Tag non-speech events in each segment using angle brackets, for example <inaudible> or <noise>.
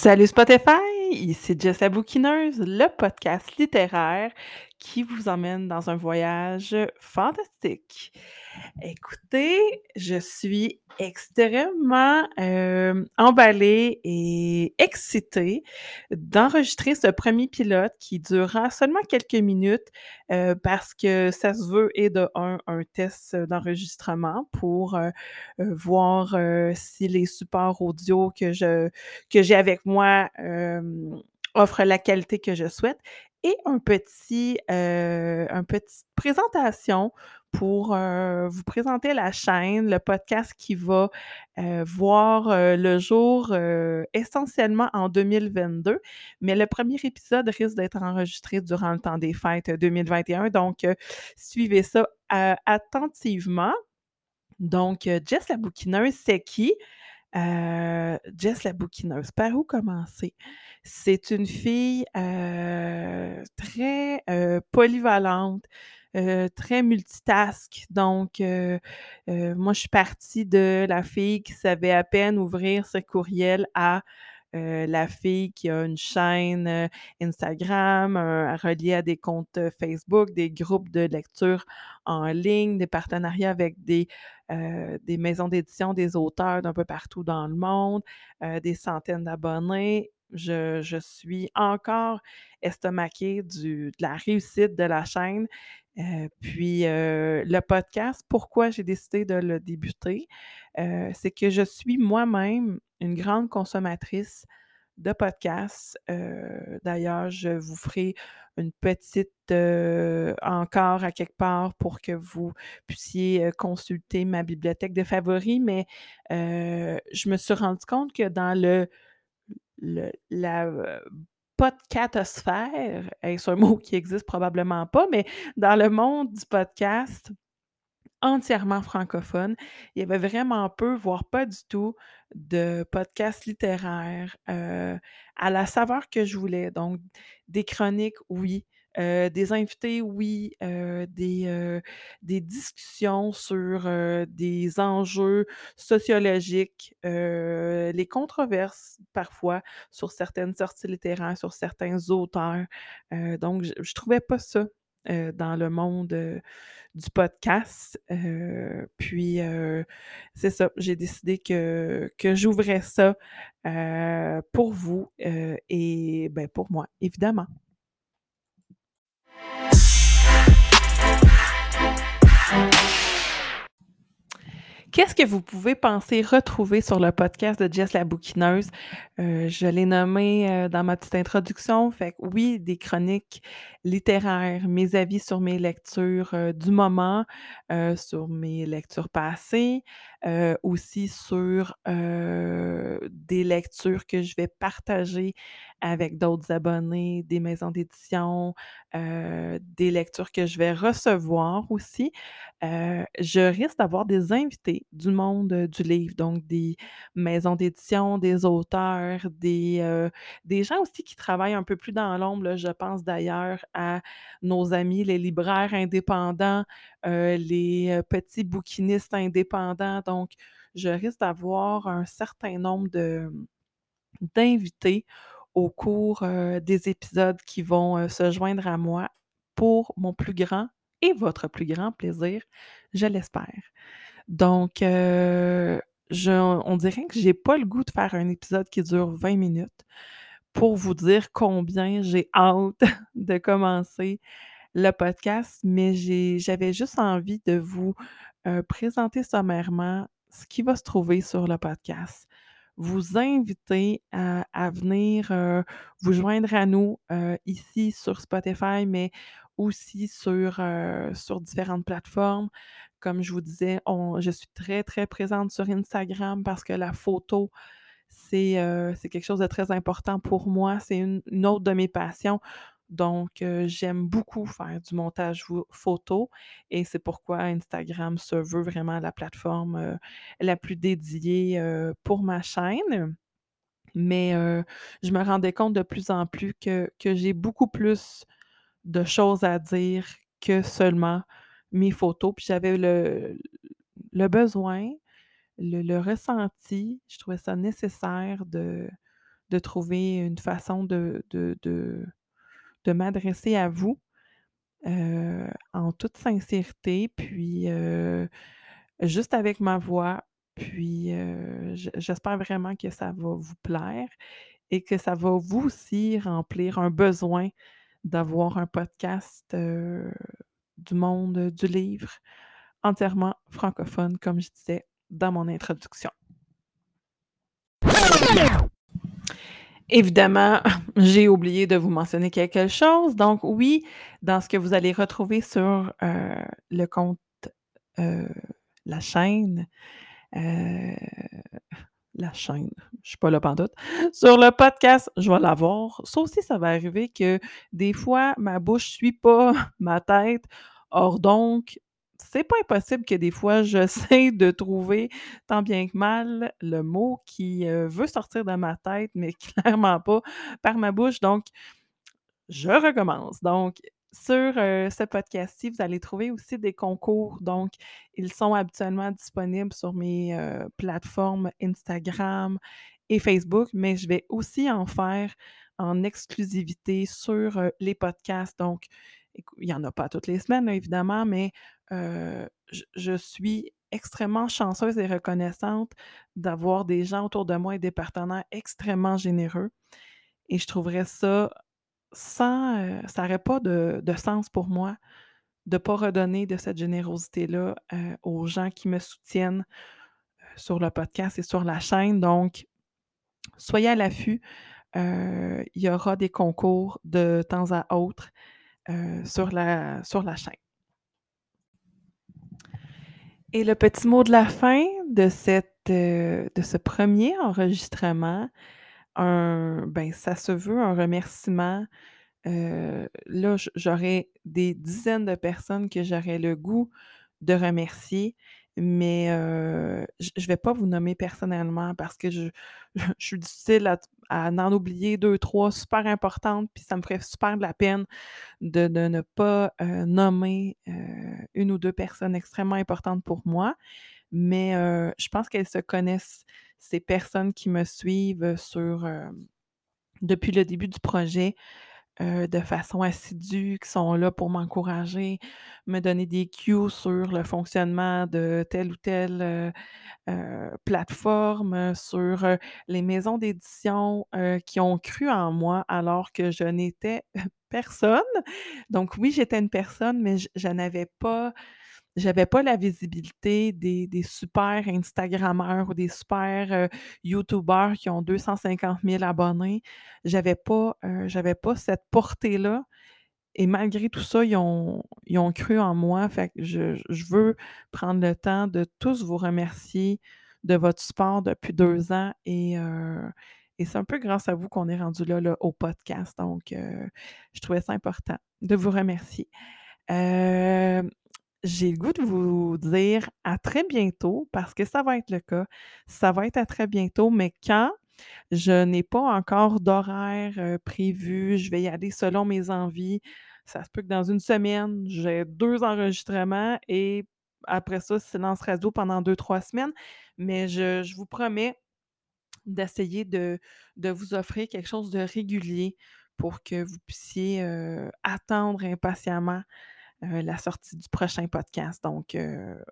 Salut Spotify, ici Jess la le podcast littéraire qui vous emmène dans un voyage fantastique. Écoutez, je suis extrêmement emballée et excitée d'enregistrer ce premier pilote qui durera seulement quelques minutes parce que ça se veut et de un, un test d'enregistrement pour voir si les supports audio que que j'ai avec moi offrent la qualité que je souhaite et un petit, euh, un petite présentation pour euh, vous présenter la chaîne, le podcast qui va euh, voir le jour essentiellement en 2022. Mais le premier épisode risque d'être enregistré durant le temps des fêtes 2021. Donc, suivez ça attentivement. Donc, Jess la bouquineuse, c'est qui? Euh, Jess la bouquineuse, par où commencer? C'est une fille euh, très euh, polyvalente, très multitask. Donc, moi, je suis partie de la fille qui savait à peine ouvrir ce courriel à euh, la fille qui a une chaîne euh, Instagram, euh, reliée à des comptes Facebook, des groupes de lecture en ligne, des partenariats avec des, maisons d'édition, des auteurs d'un peu partout dans le monde, des centaines d'abonnés. Je, suis encore estomaquée de la réussite de la chaîne. Euh, puis euh, le podcast, pourquoi j'ai décidé de le débuter, euh, c'est que je suis moi-même une grande consommatrice de podcasts. D'ailleurs, je vous ferai une petite encore à quelque part pour que vous puissiez consulter ma bibliothèque de favoris, mais je me suis rendu compte que dans le, le la euh, podcatosphère, est-ce un <laughs> mot qui existe probablement pas, mais dans le monde du podcast entièrement francophone, il y avait vraiment peu, voire pas du tout, de podcasts littéraires euh, à la saveur que je voulais. Donc, des chroniques, oui. Euh, des invités, oui. Euh, des, euh, des discussions sur des enjeux sociologiques, les controverses parfois sur certaines sorties littéraires, sur certains auteurs. Donc, je, je trouvais pas ça dans le monde du podcast. Puis, c'est ça, j'ai décidé que, que j'ouvrais ça pour vous et ben, pour moi, évidemment. Qu'est-ce que vous pouvez penser retrouver sur le podcast de Jess la bouquineuse? Euh, je l'ai nommé euh, dans ma petite introduction. Fait que oui, des chroniques littéraires, mes avis sur mes lectures euh, du moment, sur mes lectures passées, aussi sur des lectures que je vais partager avec d'autres abonnés, des maisons d'édition, euh, des lectures que je vais recevoir aussi. Euh, je risque d'avoir des invités du monde euh, du livre, donc des maisons d'édition, des auteurs, des, des gens aussi qui travaillent un peu plus dans l'ombre. Je pense d'ailleurs à nos amis, les libraires indépendants, les petits bouquinistes indépendants. Donc, je risque d'avoir un certain nombre d'invités au cours des épisodes qui vont se joindre à moi pour mon plus grand et votre plus grand plaisir, je l'espère. Donc, on dirait que j'ai pas le goût de faire un épisode qui dure 20 minutes pour vous dire combien j'ai <laughs> hâte de commencer le podcast, mais j'avais juste envie de vous présenter sommairement ce qui va se trouver sur le podcast. Vous inviter à, venir euh, vous joindre à nous euh, ici sur Spotify, mais aussi sur, euh, sur différentes plateformes. Comme je vous disais, on, je suis très, très présente sur Instagram parce que la photo, c'est quelque chose de très important pour moi. C'est une autre de mes passions. Donc, j'aime beaucoup faire du montage photo et c'est pourquoi Instagram se veut vraiment la plateforme la plus dédiée pour ma chaîne. Mais je me rendais compte de plus en plus que, j'ai beaucoup plus de choses à dire que seulement mes photos. Puis j'avais le, besoin, le, ressenti, je trouvais ça nécessaire de, trouver une façon de de m'adresser à vous, heu, en toute sincérité, puis, heu, juste avec ma voix. Puis, je j'espère vraiment que ça va vous plaire et que ça va vous aussi remplir un besoin d'avoir un podcast, du monde du livre, entièrement francophone, comme je disais dans mon introduction. Évidemment, <laughs> j'ai oublié de vous mentionner quelque chose. Donc oui, dans ce que vous allez retrouver sur, heu, le compte, heu, la chaîne, heu, la chaîne, je suis pas là pantoute. Sur le podcast, je vais l'avoir. Ça aussi, ça va arriver que des fois, ma bouche suit pas <laughs> ma tête. Or donc, c'est pas impossible que des fois, j'essaie de trouver tant bien que mal le mot qui, heu, veut sortir de ma tête, mais <laughs> clairement pas par ma bouche. Donc, je recommence. Donc, sur, heu, ce podcast-ci, vous allez trouver aussi des concours. Donc, ils sont habituellement disponibles sur mes, heu, plateformes Instagram et Facebook, mais je vais aussi en faire en exclusivité sur, les podcasts. Donc, il y en a pas toutes les semaines, évidemment, mais, heu, je suis extrêmement chanceuse et reconnaissante d'avoir des gens autour de moi et des partenaires extrêmement généreux et je trouverais ça sans, heu, ça aurait pas de sens pour moi de pas redonner de cette générosité-là, heu, aux gens qui me soutiennent, sur le podcast et sur la chaîne. Donc, soyez à l'affût, il y aura des concours de temps à autre, sur la sur la chaîne. Et le petit mot de la fin heu, de ce premier enregistrement, un ben, ça se veut un remerciement. Heu, là, j'aurais des dizaines de personnes que j'aurais le goût de remercier, mais je vais pas vous nommer personnellement parce que <laughs> je je suis difficile à à en oublier deux trois super importantes, puis ça me ferait super de la peine de de ne pas, nommer, 1 ou 2 personnes extrêmement importantes pour moi. Mais je pense qu'elles se connaissent, ces personnes qui me suivent, sur, depuis le début du projet heu, de façon assidue, qui sont là pour m'encourager, me donner des cues sur le fonctionnement de telle ou telle, heu heu, plateforme, sur, les maisons d'édition, qui ont cru en moi alors que je n'étais <laughs> personne. Donc oui, j'étais une personne, mais je n'avais pas j'avais pas la visibilité des des super instagrammeurs ou des super, heu, youtubeurs qui ont 250 000 abonnés. J'avais pas, heu, j'avais pas cette portée-là et malgré tout ça, ils ont ils ont cru en moi. Fait je je veux prendre le temps de tous vous remercier de votre support depuis 2 ans et heu et c'est un peu grâce à vous qu'on est rendu là, là, au podcast. Donc je trouvais ça important de vous remercier. J'ai le goût de vous dire à très bientôt parce que ça va être le cas. Ça va être à très bientôt, mais quand? Je n'ai pas encore d'horaire, heu, prévu. Je vais y aller selon mes envies. Ça se peut que dans une semaine, j'ai 2 enregistrements et après ça, silence radio pendant deux trois semaines. Mais je vous promets d'essayer de vous offrir quelque chose de régulier pour que vous puissiez, heu, attendre impatiemment la sortie du prochain podcast. Donc, heu,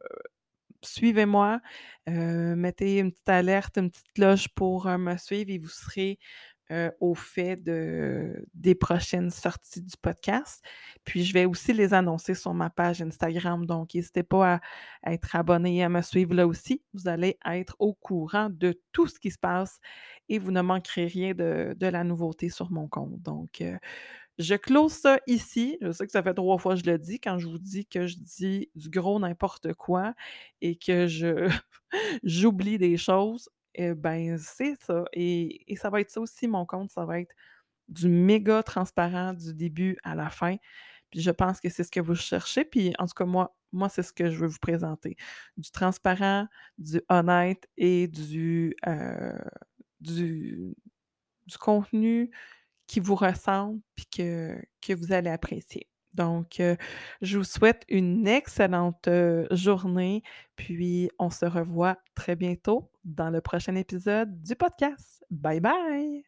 suivez-moi, heu, mettez une petite alerte, une petite cloche pour, me suivre et vous serez, au fait de des prochaines sorties du podcast. Puis je vais aussi les annoncer sur ma page Instagram, donc n'hésitez pas à être abonné et à me suivre là aussi. Vous allez être au courant de tout ce qui se passe et vous ne manquerez rien de la nouveauté sur mon compte. Donc, je close ça ici. Je sais que ça fait 3 fois que je le dis quand je vous dis que je dis du gros n'importe quoi et que je <laughs> j'oublie des choses. Et ben, c'est ça et et ça va être ça aussi mon compte, ça va être du méga transparent du début à la fin. Puis je pense que c'est ce que vous cherchez, puis en tout cas moi moi, c'est ce que je veux vous présenter. Du transparent, du honnête et du, du du contenu qui vous ressemble puis que, que vous allez apprécier. Donc, euh, je vous souhaite une excellente euh, journée, puis on se revoit très bientôt dans le prochain épisode du podcast. Bye bye!